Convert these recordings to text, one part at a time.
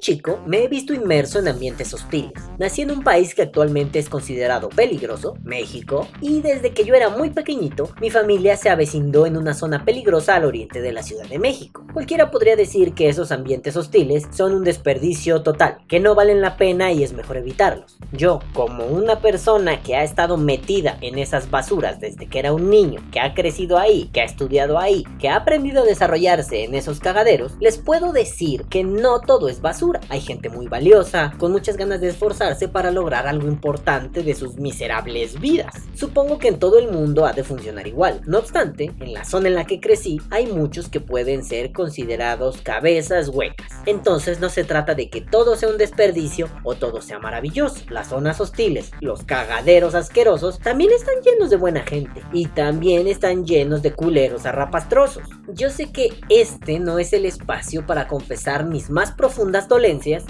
chico me he visto inmerso en ambientes hostiles. Nací en un país que actualmente es considerado peligroso, México, y desde que yo era muy pequeñito, mi familia se avecindó en una zona peligrosa al oriente de la Ciudad de México. Cualquiera podría decir que esos ambientes hostiles son un desperdicio total, que no valen la pena y es mejor evitarlos. Yo, como una persona que ha estado metida en esas basuras desde que era un niño, que ha crecido ahí, que ha estudiado ahí, que ha aprendido a desarrollarse en esos cagaderos, les puedo decir que no todo es basura. Hay gente muy valiosa, con muchas ganas de esforzarse para lograr algo importante de sus miserables vidas. Supongo que en todo el mundo ha de funcionar igual. No obstante, en la zona en la que crecí hay muchos que pueden ser considerados cabezas huecas. Entonces no se trata de que todo sea un desperdicio o todo sea maravilloso. Las zonas hostiles, los cagaderos asquerosos, también están llenos de buena gente y también están llenos de culeros arrapastrosos. Yo sé que este no es el espacio para confesar mis más profundas dolencias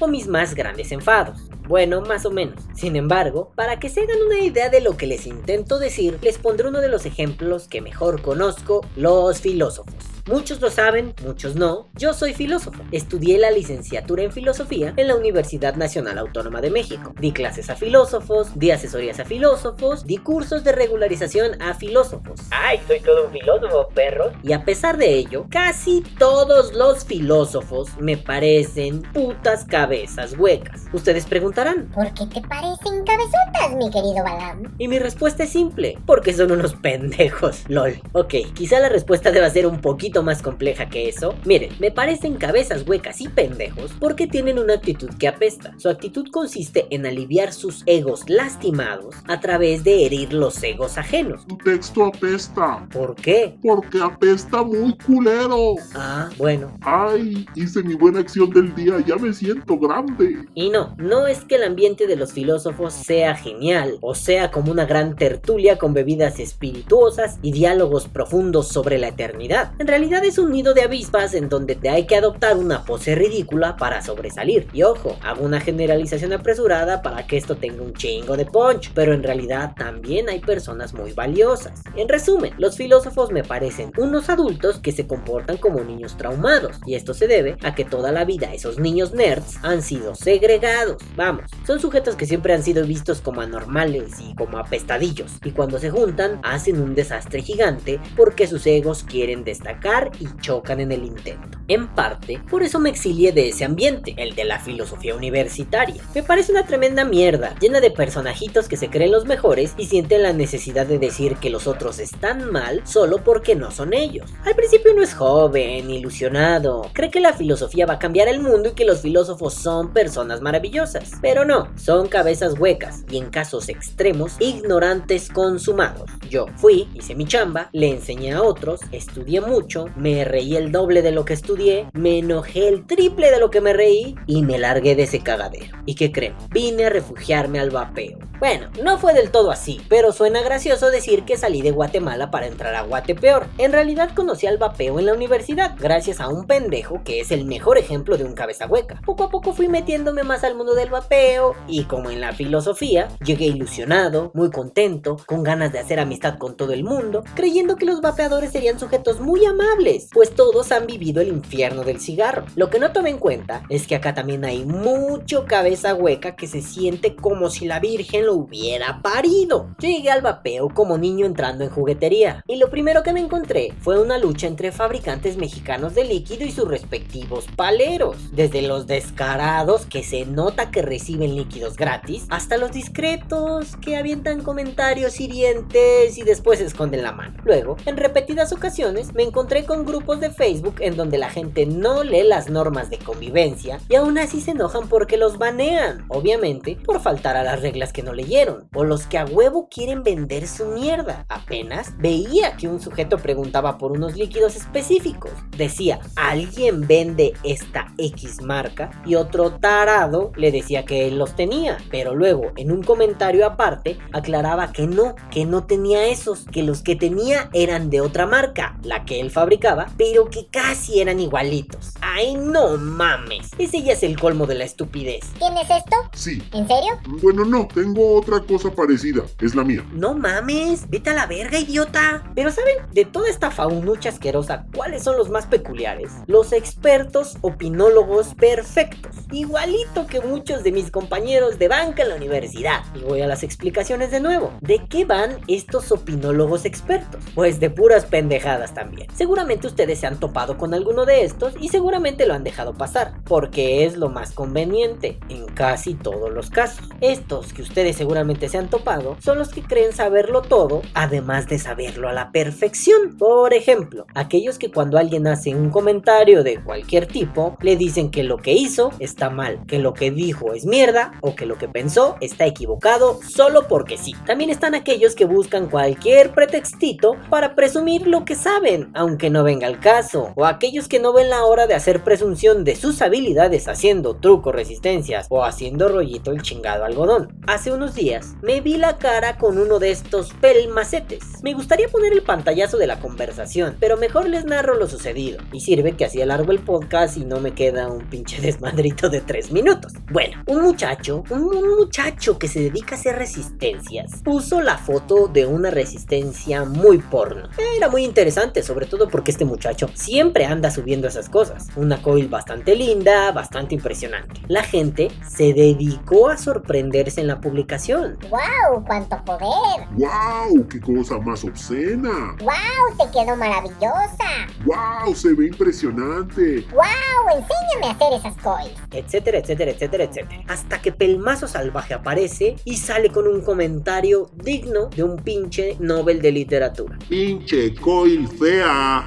o mis más grandes enfados. Bueno, más o menos. Sin embargo, para que se hagan una idea de lo que les intento decir, les pondré uno de los ejemplos que mejor conozco, los filósofos. Muchos lo saben, muchos no. Yo soy filósofo. Estudié la licenciatura en filosofía en la Universidad Nacional Autónoma de México. Di clases a filósofos, di asesorías a filósofos, di cursos de regularización a filósofos. ¡Ay, soy todo un filósofo, perro! Y a pesar de ello, casi todos los filósofos me parecen putas cabezas huecas. Ustedes preguntarán, ¿Por qué te parecen cabezotas, mi querido Balam? y mi respuesta es simple, porque son unos pendejos, lol. Ok, quizá la respuesta deba ser un poquito más compleja que eso. Miren, me parecen cabezas huecas y pendejos porque tienen una actitud que apesta. Su actitud consiste en aliviar sus egos lastimados a través de herir los egos ajenos. Tu texto apesta. ¿Por qué? Porque apesta muy culero. Ah, bueno. Ay, hice mi buena acción del día, ya me siento grande. Y no, no es que el ambiente de los filósofos sea genial o sea como una gran tertulia con bebidas espirituosas y diálogos profundos sobre la eternidad. En realidad es un nido de avispas en donde te hay que adoptar una pose ridícula para sobresalir. Y ojo, hago una generalización apresurada para que esto tenga un chingo de punch, pero en realidad también hay personas muy valiosas. En resumen, los filósofos me parecen unos adultos que se comportan como niños traumados, y esto se debe a que toda la vida esos niños nerds han sido segregados. Vamos, son sujetos que siempre han sido vistos como anormales y como apestadillos, y cuando se juntan hacen un desastre gigante porque sus egos quieren destacar y chocan en el intento. En parte, por eso me exilié de ese ambiente, el de la filosofía universitaria. Me parece una tremenda mierda, llena de personajitos que se creen los mejores y sienten la necesidad de decir que los otros están mal solo porque no son ellos. Al principio no es joven, ilusionado, cree que la filosofía va a cambiar el mundo y que los filósofos son personas maravillosas. Pero no, son cabezas huecas y en casos extremos, ignorantes consumados. Yo fui, hice mi chamba, le enseñé a otros, estudié mucho, me reí el doble de lo que estudié, me enojé el triple de lo que me reí y me largué de ese cagadero. ¿Y qué creen? Vine a refugiarme al vapeo. Bueno, no fue del todo así, pero suena gracioso decir que salí de Guatemala para entrar a Guatepeor. En realidad conocí al vapeo en la universidad, gracias a un pendejo que es el mejor ejemplo de un cabeza hueca. Poco a poco fui metiéndome más al mundo del vapeo y como en la filosofía, llegué ilusionado, muy contento, con ganas de hacer amistad con todo el mundo, creyendo que los vapeadores serían sujetos muy amables, pues todos han vivido el infierno del cigarro. Lo que no tomé en cuenta es que acá también hay mucho cabeza hueca que se siente como si la Virgen lo hubiera parido. Llegué al vapeo como niño entrando en juguetería y lo primero que me encontré fue una lucha entre fabricantes mexicanos de líquido y sus respectivos paleros. Desde los descarados que se nota que reciben líquidos gratis hasta los discretos que avientan comentarios hirientes y después esconden la mano. Luego, en repetidas ocasiones me encontré con grupos de Facebook en donde la gente no lee las normas de convivencia y aún así se enojan porque los banean, obviamente por faltar a las reglas que no leyeron, o los que a huevo quieren vender su mierda. Apenas veía que un sujeto preguntaba por unos líquidos específicos. Decía, ¿alguien vende esta X marca? Y otro tarado le decía que él los tenía, pero luego en un comentario aparte aclaraba que no, que no tenía esos, que los que tenía eran de otra marca, la que él fabricaba, pero que casi eran igualitos. Ay, no mames. Ese ya es el colmo de la estupidez. ¿Tienes esto? Sí. ¿En serio? Bueno, no, tengo otra cosa parecida. Es la mía. No mames, vete a la verga, idiota. Pero ¿saben? De toda esta faunucha asquerosa, ¿cuáles son los más peculiares? Los expertos opinólogos perfectos. Igualito que muchos de mis compañeros de banca en la universidad. Y voy a las explicaciones de nuevo. ¿De qué van estos opinólogos expertos? Pues de puras pendejadas también. Seguramente ustedes se han topado con alguno de estos y seguramente lo han dejado pasar, porque es lo más conveniente en casi todos los casos. Estos que ustedes seguramente se han topado son los que creen saberlo todo, además de saberlo a la perfección. Por ejemplo, aquellos que cuando alguien hace un comentario de cualquier tipo, le dicen que lo que hizo está mal, que lo que dijo es mierda o que lo que pensó está equivocado solo porque sí. También están aquellos que buscan cualquier pretextito para presumir lo que saben, aunque no venga el caso, o aquellos que no ven la hora de hacer presunción de sus habilidades haciendo trucos, resistencias o haciendo rollito el chingado algodón. Hace unos días me vi la cara con uno de estos pelmacetes. Me gustaría poner el pantallazo de la conversación, pero mejor les narro lo sucedido. Y sirve que así alargo el podcast y no me queda un pinche desmadrito de 3 minutos. Bueno, un muchacho, un, un muchacho que se dedica a hacer resistencias, puso la foto de una resistencia muy porno. Era muy interesante, sobre todo porque este muchacho siempre anda subiendo esas cosas. Una coil bastante linda, bastante impresionante. La gente se dedicó a sorprenderse en la publicación. ¡Wow! ¡Cuánto poder! ¡Wow! ¡Qué cosa más obscena! ¡Wow! ¡Te quedó maravillosa! ¡Wow! Se ve impresionante. ¡Wow! Enséñame a hacer esas coils. etcétera, etcétera, etcétera, etcétera. Hasta que Pelmazo Salvaje aparece y sale con un comentario digno de un pinche Nobel de literatura. Pinche coil fea.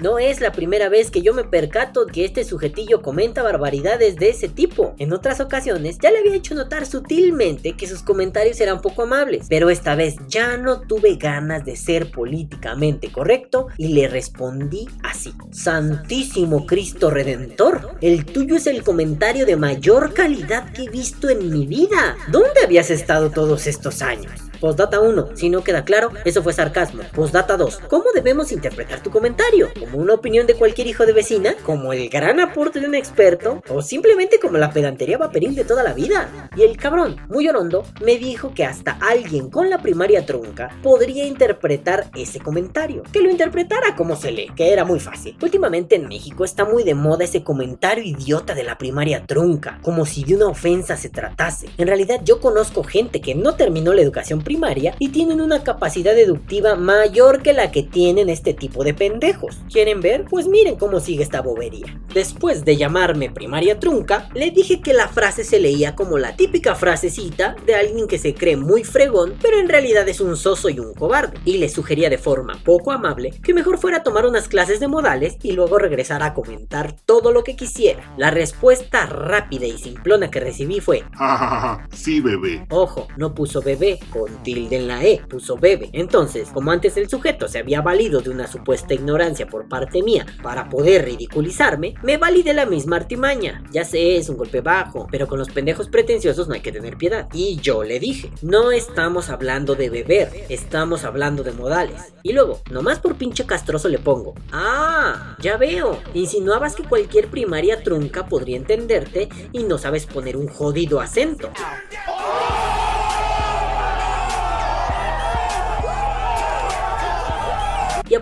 No es la primera vez que yo me percato que este sujetillo comenta barbaridades de ese tipo. En otras ocasiones ya le había hecho notar sutilmente que sus comentarios eran poco amables, pero esta vez ya no tuve ganas de ser políticamente correcto y le respondí así. Santísimo Cristo Redentor, el tuyo es el comentario de mayor calidad que he visto en mi vida. ¿Dónde habías estado todos estos años? Postdata 1, si no queda claro, eso fue sarcasmo. Postdata 2, ¿cómo debemos interpretar tu comentario? ¿Como una opinión de cualquier hijo de vecina? ¿Como el gran aporte de un experto? ¿O simplemente como la pedantería vaporil de toda la vida? Y el cabrón, muy orondo, me dijo que hasta alguien con la primaria trunca podría interpretar ese comentario. Que lo interpretara como se lee, que era muy fácil. Últimamente en México está muy de moda ese comentario idiota de la primaria trunca, como si de una ofensa se tratase. En realidad yo conozco gente que no terminó la educación primaria y tienen una capacidad deductiva mayor que la que tienen este tipo de pendejos. ¿Quieren ver? Pues miren cómo sigue esta bobería. Después de llamarme primaria trunca, le dije que la frase se leía como la típica frasecita de alguien que se cree muy fregón, pero en realidad es un soso y un cobarde. Y le sugería de forma poco amable que mejor fuera a tomar unas clases de modales y luego regresar a comentar todo lo que quisiera. La respuesta rápida y simplona que recibí fue, Ja, ja, ja, ja. Sí, bebé. Ojo, no puso bebé con tilde en la E, puso bebe. Entonces, como antes el sujeto se había valido de una supuesta ignorancia por parte mía para poder ridiculizarme, me validé la misma artimaña. Ya sé, es un golpe bajo, pero con los pendejos pretenciosos no hay que tener piedad. Y yo le dije, no estamos hablando de beber, estamos hablando de modales. Y luego, nomás por pinche castroso le pongo, ah, ya veo, insinuabas que cualquier primaria trunca podría entenderte y no sabes poner un jodido acento. Y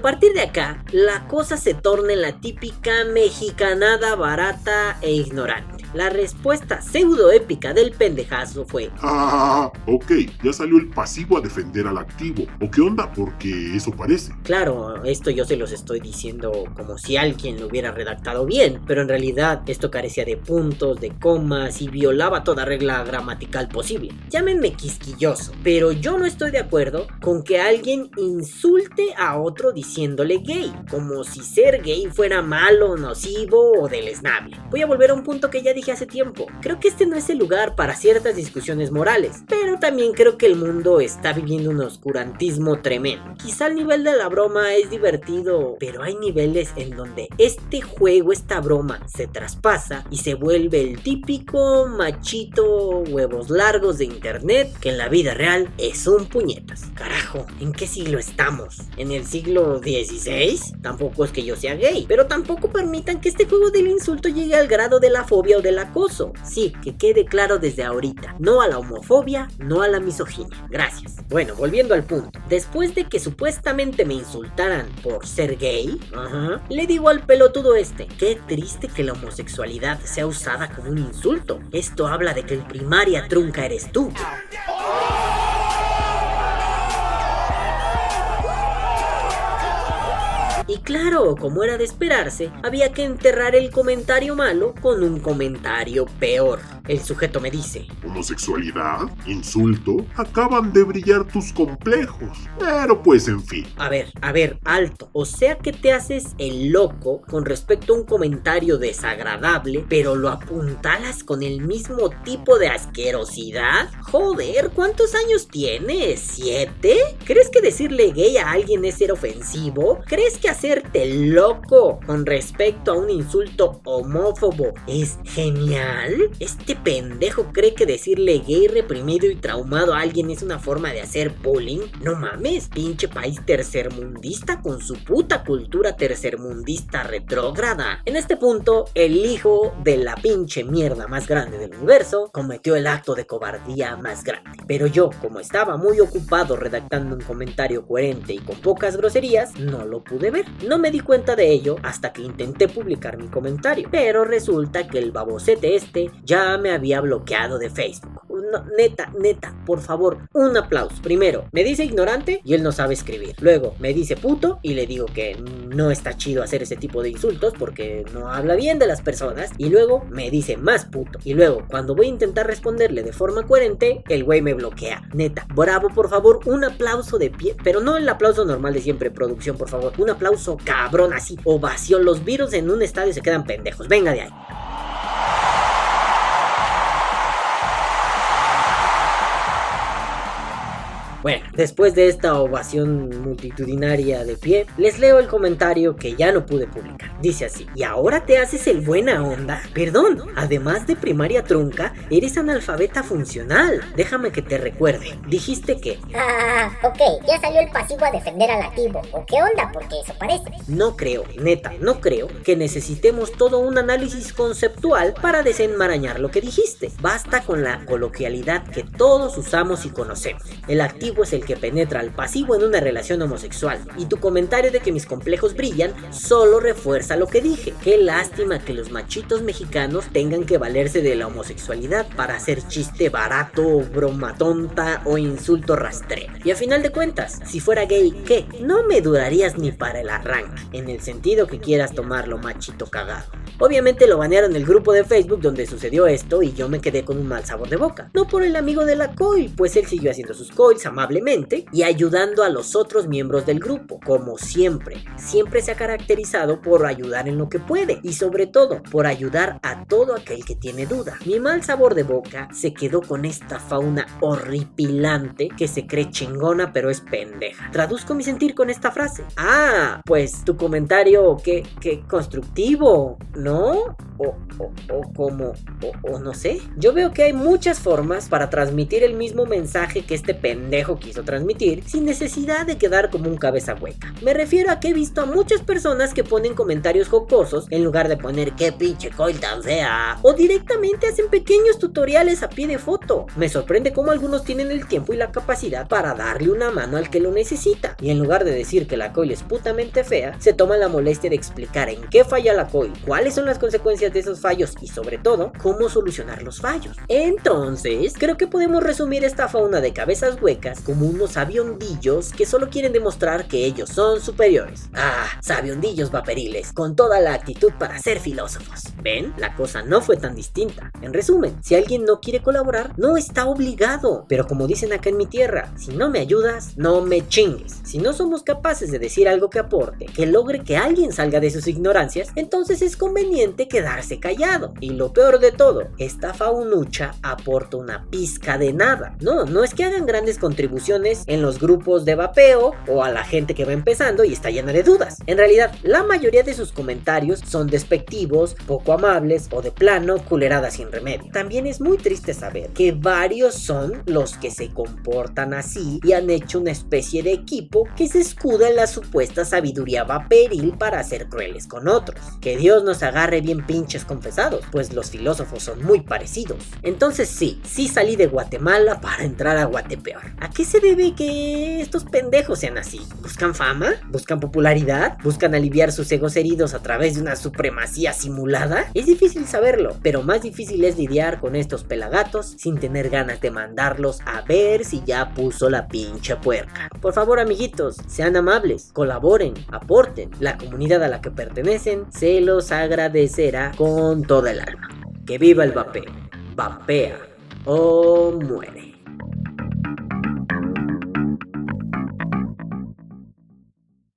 partir de acá, la cosa se torna en la típica mexicanada barata e ignorante. La respuesta pseudo épica del pendejazo fue: ja. Ok, ya salió el pasivo a defender al activo. ¿O qué onda? Porque eso parece. Claro, esto yo se los estoy diciendo como si alguien lo hubiera redactado bien, pero en realidad esto carecía de puntos, de comas y violaba toda regla gramatical posible. Llámenme quisquilloso, pero yo no estoy de acuerdo con que alguien insulte a otro diciéndole gay, como si ser gay fuera malo, nocivo o deleznable. Voy a volver a un punto que ya dije hace tiempo, creo que este no es el lugar para ciertas discusiones morales, pero también creo que el mundo está viviendo un oscurantismo tremendo. Quizá el nivel de la broma es divertido, pero hay niveles en donde este juego, esta broma, se traspasa y se vuelve el típico machito huevos largos de internet que en la vida real es un puñetas. ¿En qué siglo estamos? ¿En el siglo XVI? Tampoco es que yo sea gay, pero tampoco permitan que este juego del insulto llegue al grado de la fobia o del acoso. Sí, que quede claro desde ahorita, no a la homofobia, no a la misoginia. Gracias. Bueno, volviendo al punto. Después de que supuestamente me insultaran por ser gay, le digo al pelotudo este, qué triste que la homosexualidad sea usada como un insulto. Esto habla de que el primaria trunca eres tú. Y claro, como era de esperarse, había que enterrar el comentario malo con un comentario peor. El sujeto me dice, ¿Homosexualidad? ¿Insulto? Acaban de brillar tus complejos. Pero pues en fin. A ver, a ver, alto. O sea que te haces el loco con respecto a un comentario desagradable, pero lo apuntalas con el mismo tipo de asquerosidad. Joder, ¿cuántos años tienes? ¿Siete? ¿Crees que decirle gay a alguien es ser ofensivo? ¿Crees que hacerte loco con respecto a un insulto homófobo es genial? ¿Este pendejo cree que decirle gay reprimido y traumado a alguien es una forma de hacer bullying? No mames, pinche país tercermundista con su puta cultura tercermundista retrógrada. En este punto, el hijo de la pinche mierda más grande del universo cometió el acto de cobardía más grande. Pero yo, como estaba muy ocupado redactando un comentario coherente y con pocas groserías, no lo pude ver. No me di cuenta de ello hasta que intenté publicar mi comentario. Pero resulta que el babocete este ya me había bloqueado de Facebook. neta, neta, por favor, un aplauso. Primero, me dice ignorante y él no sabe escribir. Luego, me dice puto y le digo que no está chido hacer ese tipo de insultos porque no habla bien de las personas. Y luego me dice más puto. Y luego, cuando voy a intentar responderle de forma coherente, el güey me bloquea. Neta, bravo, por favor, un aplauso de pie. Pero no el aplauso normal de siempre, producción, por favor. Un aplauso cabrón así. Ovación. Los virus en un estadio se quedan pendejos. Venga de ahí. Bueno, después de esta ovación multitudinaria de pie, les leo el comentario que ya no pude publicar. Dice así, ¿y ahora te haces el buena onda? Perdón, además de primaria trunca, eres analfabeta funcional. Déjame que te recuerde. Dijiste que... Ah, ok, ya salió el pasivo a defender al activo. ¿O qué onda? Porque eso parece. No creo, neta, no creo que necesitemos todo un análisis conceptual para desenmarañar lo que dijiste. Basta con la coloquialidad que todos usamos y conocemos. El activo es el que penetra al pasivo en una relación homosexual. Y tu comentario de que mis complejos brillan solo refuerza lo que dije. Qué lástima que los machitos mexicanos tengan que valerse de la homosexualidad para hacer chiste barato, broma tonta o insulto rastrero. Y a final de cuentas, si fuera gay, ¿qué? No me durarías ni para el arranque, en el sentido que quieras tomarlo machito cagado. Obviamente lo banearon el grupo de Facebook donde sucedió esto y yo me quedé con un mal sabor de boca. No por el amigo de la coil, pues él siguió haciendo sus coils amablemente y ayudando a los otros miembros del grupo, como siempre. Siempre se ha caracterizado por ayudar en lo que puede y sobre todo por ayudar a todo aquel que tiene duda. Mi mal sabor de boca se quedó con esta fauna horripilante que se cree chingona pero es pendeja. Traduzco mi sentir con esta frase. Ah, pues tu comentario, qué, constructivo. O, o, como, o, no sé. Yo veo que hay muchas formas para transmitir el mismo mensaje que este pendejo quiso transmitir sin necesidad de quedar como un cabeza hueca. Me refiero a que he visto a muchas personas que ponen comentarios jocosos en lugar de poner qué pinche coil tan fea. O directamente hacen pequeños tutoriales a pie de foto. Me sorprende cómo algunos tienen el tiempo y la capacidad para darle una mano al que lo necesita. Y en lugar de decir que la coil es putamente fea, se toma la molestia de explicar en qué falla la coil, cuáles son las consecuencias de esos fallos y sobre todo cómo solucionar los fallos. Entonces, creo que podemos resumir esta fauna de cabezas huecas como unos aviondillos que solo quieren demostrar que ellos son superiores. Ah, sabiondillos vaporiles, con toda la actitud para ser filósofos. ¿Ven? La cosa no fue tan distinta. En resumen, si alguien no quiere colaborar, no está obligado. Pero como dicen acá en mi tierra, si no me ayudas, no me chingues. Si no somos capaces de decir algo que aporte, que logre que alguien salga de sus ignorancias, entonces es conveniente quedar quedarse callado. Y lo peor de todo, esta faunucha aporta una pizca de nada. No, no es que hagan grandes contribuciones en los grupos de vapeo o a la gente que va empezando y está llena de dudas. En realidad, la mayoría de sus comentarios son despectivos, poco amables o de plano culeradas sin remedio. También es muy triste saber que varios son los que se comportan así y han hecho una especie de equipo que se escuda en la supuesta sabiduría vaporil para ser crueles con otros. Que Dios nos agarre bien pinches confesados, pues los filósofos son muy parecidos. Entonces sí, sí salí de Guatemala para entrar a Guatepeor. ¿A qué se debe que estos pendejos sean así? ¿Buscan fama? ¿Buscan popularidad? ¿Buscan aliviar sus egos heridos a través de una supremacía simulada? Es difícil saberlo, pero más difícil es lidiar con estos pelagatos sin tener ganas de mandarlos a ver si ya puso la pinche puerca. Por favor, amiguitos, sean amables, colaboren, aporten. La comunidad a la que pertenecen se los agradecerá con toda el alma. Que viva el vapeo. Vapea o muere.